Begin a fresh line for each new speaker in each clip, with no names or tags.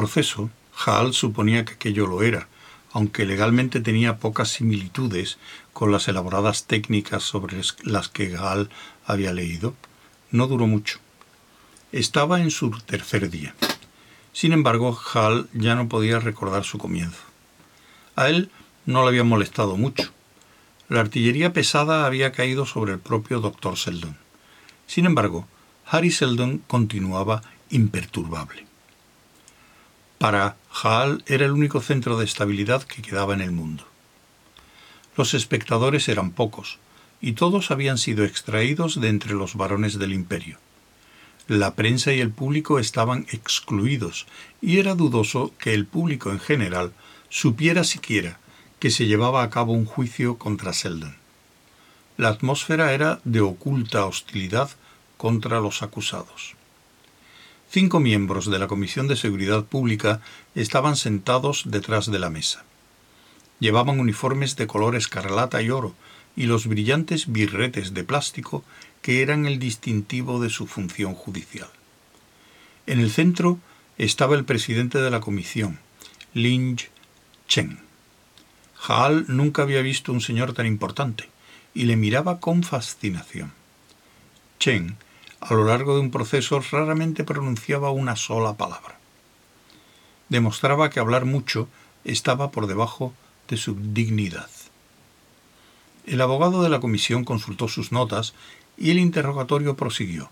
proceso, Hall suponía que aquello lo era, aunque legalmente tenía pocas similitudes con las elaboradas técnicas sobre las que Gall había leído, no duró mucho. Estaba en su tercer día. Sin embargo, Hall ya no podía recordar su comienzo. A él no le había molestado mucho. La artillería pesada había caído sobre el propio doctor Seldon. Sin embargo, Harry Seldon continuaba imperturbable. Para Hall era el único centro de estabilidad que quedaba en el mundo. Los espectadores eran pocos, y todos habían sido extraídos de entre los varones del imperio. La prensa y el público estaban excluidos, y era dudoso que el público en general supiera siquiera que se llevaba a cabo un juicio contra Seldon. La atmósfera era de oculta hostilidad contra los acusados. Cinco miembros de la Comisión de Seguridad Pública estaban sentados detrás de la mesa. Llevaban uniformes de color escarlata y oro y los brillantes birretes de plástico que eran el distintivo de su función judicial. En el centro estaba el presidente de la comisión, Lin Chen. Hall nunca había visto un señor tan importante y le miraba con fascinación. Chen a lo largo de un proceso raramente pronunciaba una sola palabra. Demostraba que hablar mucho estaba por debajo de su dignidad. El abogado de la comisión consultó sus notas y el interrogatorio prosiguió,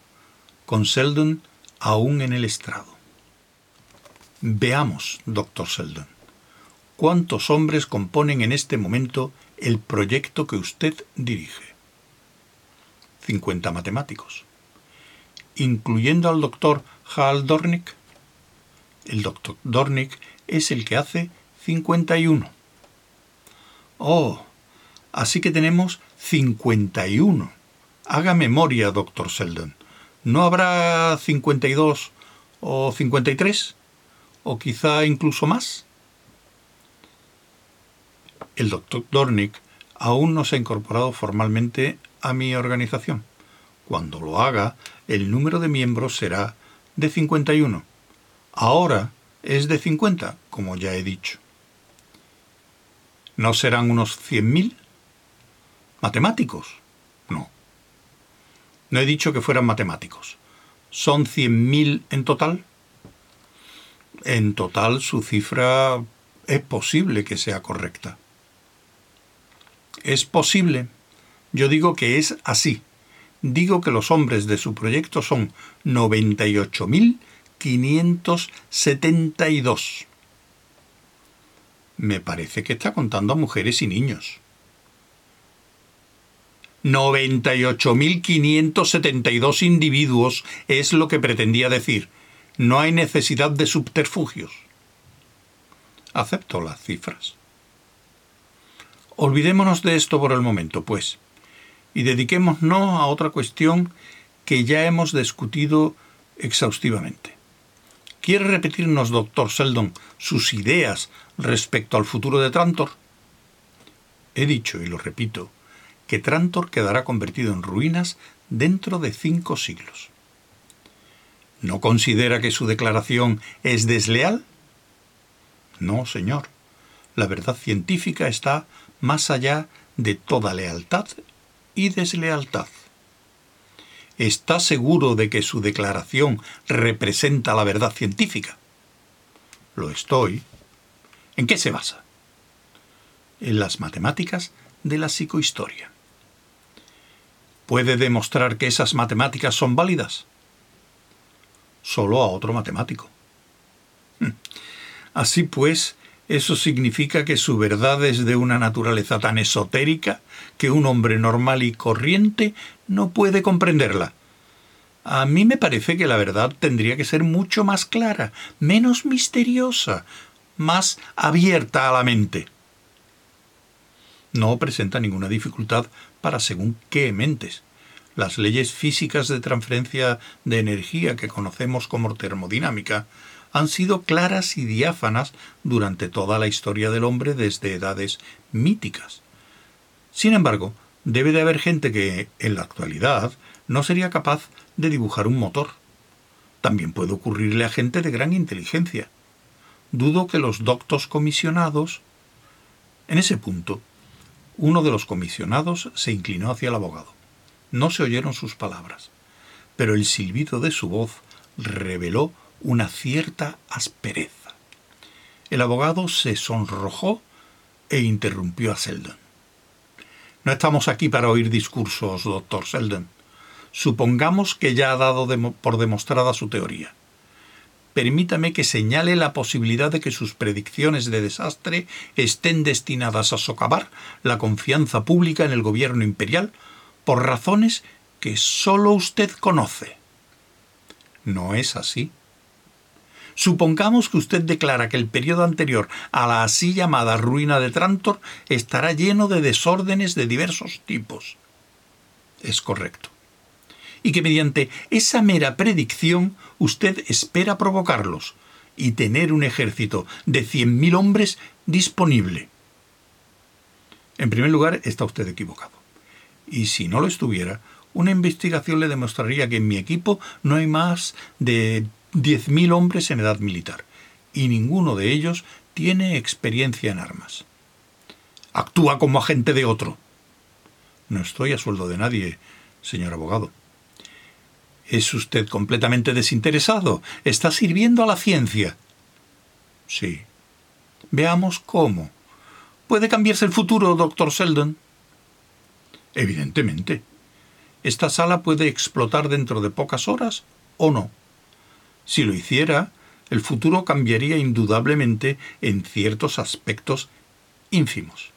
con Seldon aún en el estrado. Veamos, doctor Seldon, cuántos hombres componen en este momento el proyecto que usted dirige. Cincuenta matemáticos incluyendo al doctor Hal Dornick. El doctor Dornick es el que hace 51. Oh, así que tenemos 51. Haga memoria, doctor Seldon. ¿No habrá 52 o 53? ¿O quizá incluso más? El doctor Dornick aún no se ha incorporado formalmente a mi organización. Cuando lo haga, el número de miembros será de 51. Ahora es de 50, como ya he dicho. ¿No serán unos 100.000? ¿Matemáticos? No. No he dicho que fueran matemáticos. ¿Son 100.000 en total? En total su cifra es posible que sea correcta. Es posible. Yo digo que es así digo que los hombres de su proyecto son 98.572. Me parece que está contando a mujeres y niños. 98.572 individuos es lo que pretendía decir. No hay necesidad de subterfugios. Acepto las cifras. Olvidémonos de esto por el momento, pues y dediquémonos a otra cuestión que ya hemos discutido exhaustivamente. ¿Quiere repetirnos, doctor Seldon, sus ideas respecto al futuro de Trantor? He dicho, y lo repito, que Trantor quedará convertido en ruinas dentro de cinco siglos. ¿No considera que su declaración es desleal? No, señor. La verdad científica está más allá de toda lealtad y deslealtad. ¿Está seguro de que su declaración representa la verdad científica? Lo estoy. ¿En qué se basa? En las matemáticas de la psicohistoria. ¿Puede demostrar que esas matemáticas son válidas? Solo a otro matemático. Hm. Así pues, eso significa que su verdad es de una naturaleza tan esotérica que un hombre normal y corriente no puede comprenderla. A mí me parece que la verdad tendría que ser mucho más clara, menos misteriosa, más abierta a la mente. No presenta ninguna dificultad para según qué mentes. Las leyes físicas de transferencia de energía que conocemos como termodinámica han sido claras y diáfanas durante toda la historia del hombre desde edades míticas. Sin embargo, debe de haber gente que, en la actualidad, no sería capaz de dibujar un motor. También puede ocurrirle a gente de gran inteligencia. dudo que los doctos comisionados... En ese punto, uno de los comisionados se inclinó hacia el abogado. No se oyeron sus palabras, pero el silbido de su voz reveló una cierta aspereza. El abogado se sonrojó e interrumpió a Seldon. No estamos aquí para oír discursos, doctor Seldon. Supongamos que ya ha dado por demostrada su teoría. Permítame que señale la posibilidad de que sus predicciones de desastre estén destinadas a socavar la confianza pública en el gobierno imperial por razones que sólo usted conoce. No es así. Supongamos que usted declara que el periodo anterior a la así llamada ruina de Trantor estará lleno de desórdenes de diversos tipos. Es correcto. Y que mediante esa mera predicción usted espera provocarlos y tener un ejército de 100.000 hombres disponible. En primer lugar, está usted equivocado. Y si no lo estuviera, una investigación le demostraría que en mi equipo no hay más de 10.000 hombres en edad militar, y ninguno de ellos tiene experiencia en armas. Actúa como agente de otro. No estoy a sueldo de nadie, señor abogado. ¿Es usted completamente desinteresado? ¿Está sirviendo a la ciencia? Sí. Veamos cómo. ¿Puede cambiarse el futuro, doctor Sheldon? Evidentemente. Esta sala puede explotar dentro de pocas horas o no. Si lo hiciera, el futuro cambiaría indudablemente en ciertos aspectos ínfimos.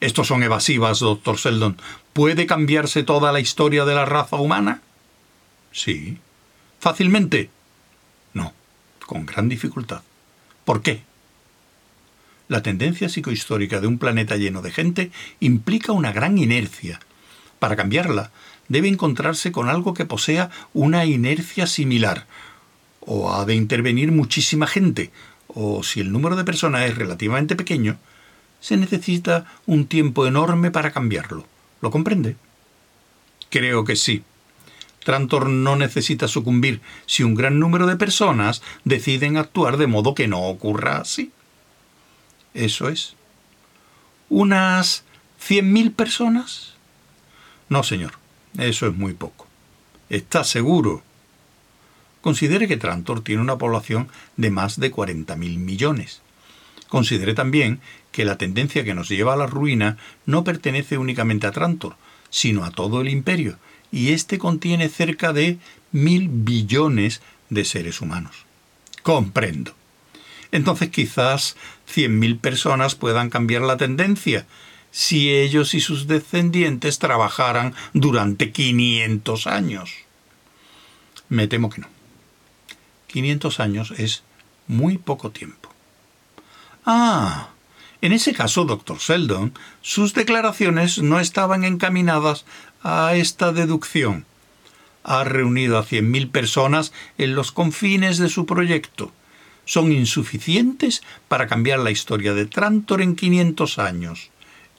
Estos son evasivas, doctor Sheldon. ¿Puede cambiarse toda la historia de la raza humana? Sí. ¿Fácilmente? No, con gran dificultad. ¿Por qué? La tendencia psicohistórica de un planeta lleno de gente implica una gran inercia. Para cambiarla, debe encontrarse con algo que posea una inercia similar, o ha de intervenir muchísima gente, o si el número de personas es relativamente pequeño, se necesita un tiempo enorme para cambiarlo. ¿Lo comprende? Creo que sí. Trantor no necesita sucumbir si un gran número de personas deciden actuar de modo que no ocurra así. Eso es. ¿Unas cien mil personas? No, señor. Eso es muy poco. ¿Está seguro? Considere que Trantor tiene una población de más de 40.000 millones. Considere también que la tendencia que nos lleva a la ruina no pertenece únicamente a Trantor, sino a todo el imperio, y éste contiene cerca de mil billones de seres humanos. Comprendo. Entonces quizás 100.000 personas puedan cambiar la tendencia, si ellos y sus descendientes trabajaran durante 500 años. Me temo que no. 500 años es muy poco tiempo. Ah, en ese caso, doctor Sheldon, sus declaraciones no estaban encaminadas a esta deducción. Ha reunido a 100.000 personas en los confines de su proyecto. Son insuficientes para cambiar la historia de Trantor en 500 años.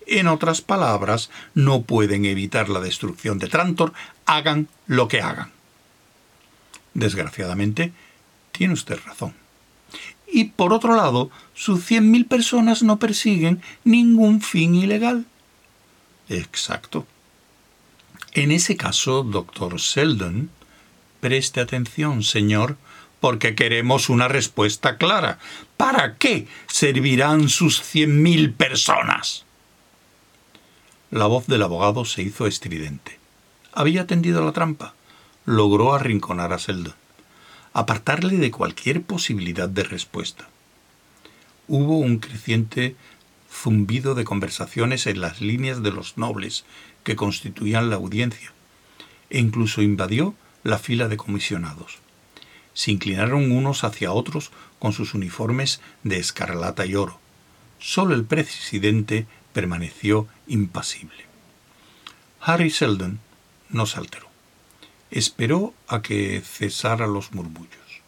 En otras palabras, no pueden evitar la destrucción de Trantor, hagan lo que hagan. Desgraciadamente, tiene usted razón. Y por otro lado, sus cien mil personas no persiguen ningún fin ilegal. Exacto. En ese caso, doctor Sheldon, preste atención, señor, porque queremos una respuesta clara. ¿Para qué servirán sus cien mil personas? La voz del abogado se hizo estridente. Había tendido la trampa. Logró arrinconar a Seldon, apartarle de cualquier posibilidad de respuesta. Hubo un creciente zumbido de conversaciones en las líneas de los nobles que constituían la audiencia, e incluso invadió la fila de comisionados. Se inclinaron unos hacia otros con sus uniformes de escarlata y oro. Solo el presidente permaneció impasible. Harry Seldon no se alteró. Esperó a que cesaran los murmullos.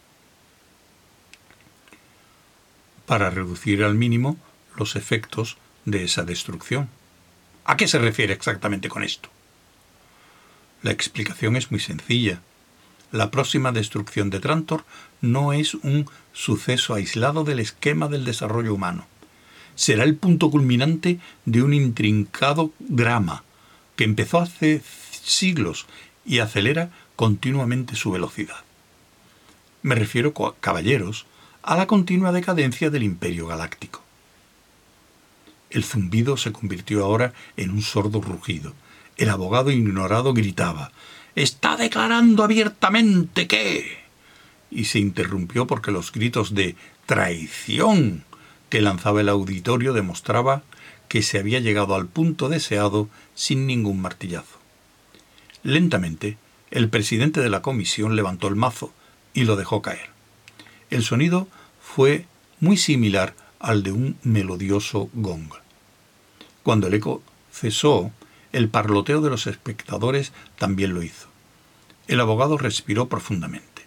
Para reducir al mínimo los efectos de esa destrucción. ¿A qué se refiere exactamente con esto? La explicación es muy sencilla. la próxima destrucción de Trantor no es un suceso aislado del esquema del desarrollo humano. Será el punto culminante de un intrincado drama que empezó hace siglos y acelera continuamente su velocidad. Me refiero, caballeros, a la continua decadencia del imperio galáctico. El zumbido se convirtió ahora en un sordo rugido. El abogado ignorado gritaba Está declarando abiertamente que. y se interrumpió porque los gritos de traición que lanzaba el auditorio demostraba que se había llegado al punto deseado sin ningún martillazo. Lentamente, el presidente de la comisión levantó el mazo y lo dejó caer. El sonido fue muy similar al de un melodioso gong. Cuando el eco cesó, el parloteo de los espectadores también lo hizo. El abogado respiró profundamente.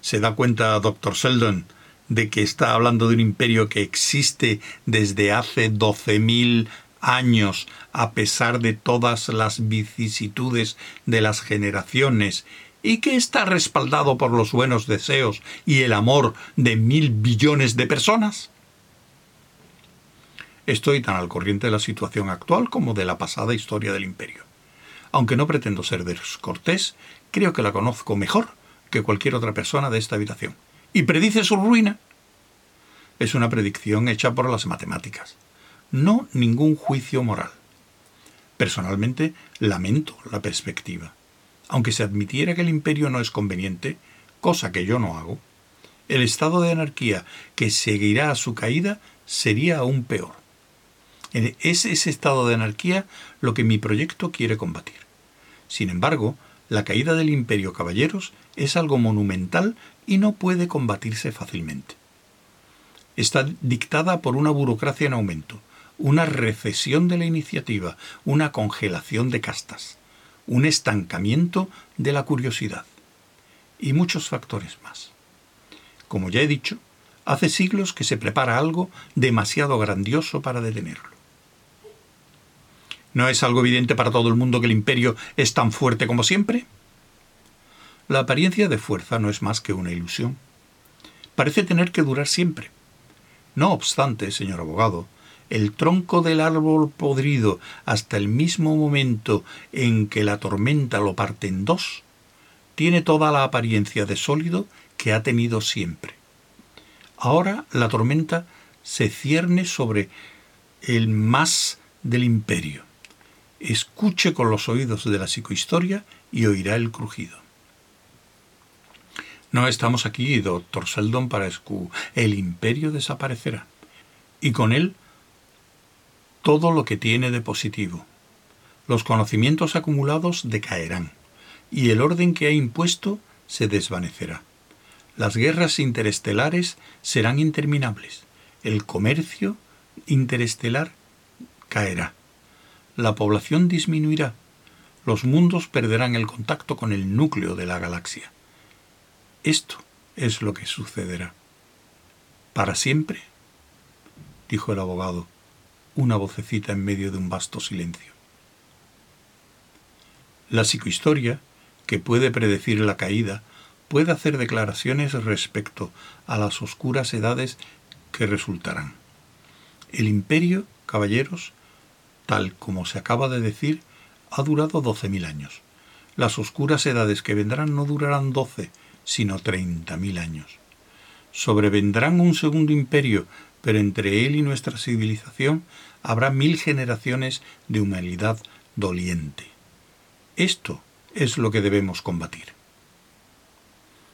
¿Se da cuenta, doctor Sheldon, de que está hablando de un imperio que existe desde hace doce mil años, a pesar de todas las vicisitudes de las generaciones, y que está respaldado por los buenos deseos y el amor de mil billones de personas? Estoy tan al corriente de la situación actual como de la pasada historia del imperio. Aunque no pretendo ser descortés, creo que la conozco mejor que cualquier otra persona de esta habitación. ¿Y predice su ruina? Es una predicción hecha por las matemáticas, no ningún juicio moral. Personalmente, lamento la perspectiva. Aunque se admitiera que el imperio no es conveniente, cosa que yo no hago, el estado de anarquía que seguirá a su caída sería aún peor. Es ese estado de anarquía lo que mi proyecto quiere combatir. Sin embargo, la caída del imperio caballeros es algo monumental y no puede combatirse fácilmente. Está dictada por una burocracia en aumento, una recesión de la iniciativa, una congelación de castas, un estancamiento de la curiosidad y muchos factores más. Como ya he dicho, hace siglos que se prepara algo demasiado grandioso para detenerlo. ¿No es algo evidente para todo el mundo que el imperio es tan fuerte como siempre? La apariencia de fuerza no es más que una ilusión. Parece tener que durar siempre. No obstante, señor abogado, el tronco del árbol podrido hasta el mismo momento en que la tormenta lo parte en dos, tiene toda la apariencia de sólido que ha tenido siempre. Ahora la tormenta se cierne sobre el más del imperio escuche con los oídos de la psicohistoria y oirá el crujido. No estamos aquí, doctor Seldon, para escu. El imperio desaparecerá. Y con él todo lo que tiene de positivo. Los conocimientos acumulados decaerán. Y el orden que ha impuesto se desvanecerá. Las guerras interestelares serán interminables. El comercio interestelar caerá la población disminuirá, los mundos perderán el contacto con el núcleo de la galaxia. Esto es lo que sucederá. ¿Para siempre? dijo el abogado, una vocecita en medio de un vasto silencio. La psicohistoria, que puede predecir la caída, puede hacer declaraciones respecto a las oscuras edades que resultarán. El imperio, caballeros, tal como se acaba de decir, ha durado doce mil años. Las oscuras edades que vendrán no durarán doce, sino treinta mil años. Sobrevendrán un segundo imperio, pero entre él y nuestra civilización habrá mil generaciones de humanidad doliente. Esto es lo que debemos combatir.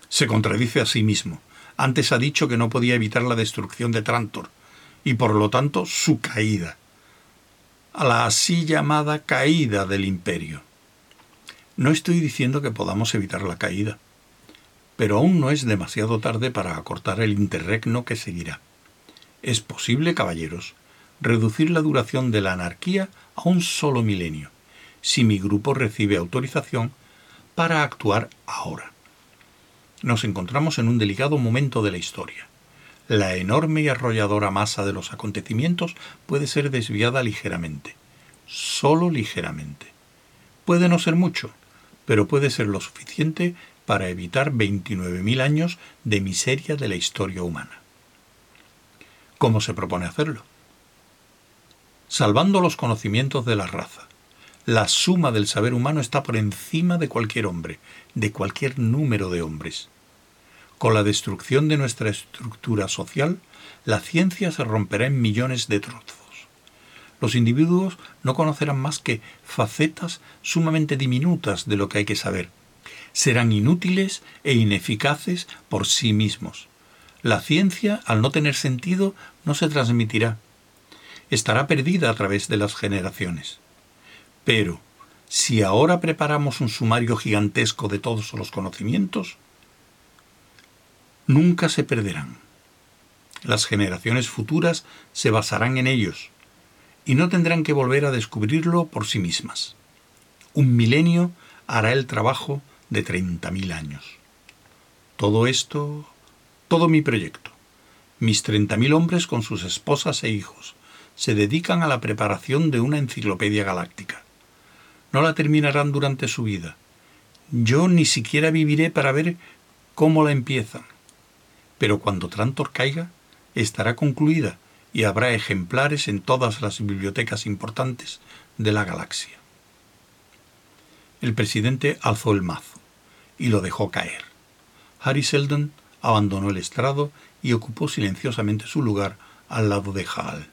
Se contradice a sí mismo. Antes ha dicho que no podía evitar la destrucción de Trantor, y por lo tanto su caída a la así llamada caída del imperio. No estoy diciendo que podamos evitar la caída, pero aún no es demasiado tarde para acortar el interregno que seguirá. Es posible, caballeros, reducir la duración de la anarquía a un solo milenio, si mi grupo recibe autorización para actuar ahora. Nos encontramos en un delicado momento de la historia la enorme y arrolladora masa de los acontecimientos puede ser desviada ligeramente, solo ligeramente. Puede no ser mucho, pero puede ser lo suficiente para evitar 29.000 años de miseria de la historia humana. ¿Cómo se propone hacerlo? Salvando los conocimientos de la raza. La suma del saber humano está por encima de cualquier hombre, de cualquier número de hombres. Con la destrucción de nuestra estructura social, la ciencia se romperá en millones de trozos. Los individuos no conocerán más que facetas sumamente diminutas de lo que hay que saber. Serán inútiles e ineficaces por sí mismos. La ciencia, al no tener sentido, no se transmitirá. Estará perdida a través de las generaciones. Pero, si ahora preparamos un sumario gigantesco de todos los conocimientos, nunca se perderán. Las generaciones futuras se basarán en ellos y no tendrán que volver a descubrirlo por sí mismas. Un milenio hará el trabajo de 30.000 años. Todo esto, todo mi proyecto, mis 30.000 hombres con sus esposas e hijos, se dedican a la preparación de una enciclopedia galáctica. No la terminarán durante su vida. Yo ni siquiera viviré para ver cómo la empiezan. Pero cuando Trantor caiga, estará concluida y habrá ejemplares en todas las bibliotecas importantes de la galaxia. El presidente alzó el mazo y lo dejó caer. Harry Seldon abandonó el estrado y ocupó silenciosamente su lugar al lado de Hal.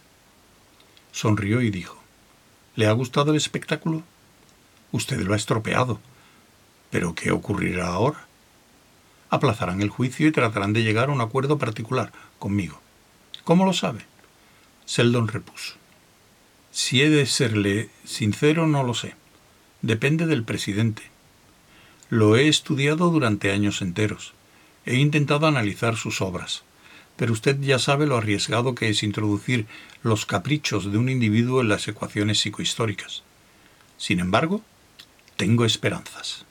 Sonrió y dijo, ¿Le ha gustado el espectáculo? Usted lo ha estropeado. ¿Pero qué ocurrirá ahora? Aplazarán el juicio y tratarán de llegar a un acuerdo particular conmigo. ¿Cómo lo sabe? Seldon repuso. Si he de serle sincero, no lo sé. Depende del presidente. Lo he estudiado durante años enteros. He intentado analizar sus obras. Pero usted ya sabe lo arriesgado que es introducir los caprichos de un individuo en las ecuaciones psicohistóricas. Sin embargo, tengo esperanzas.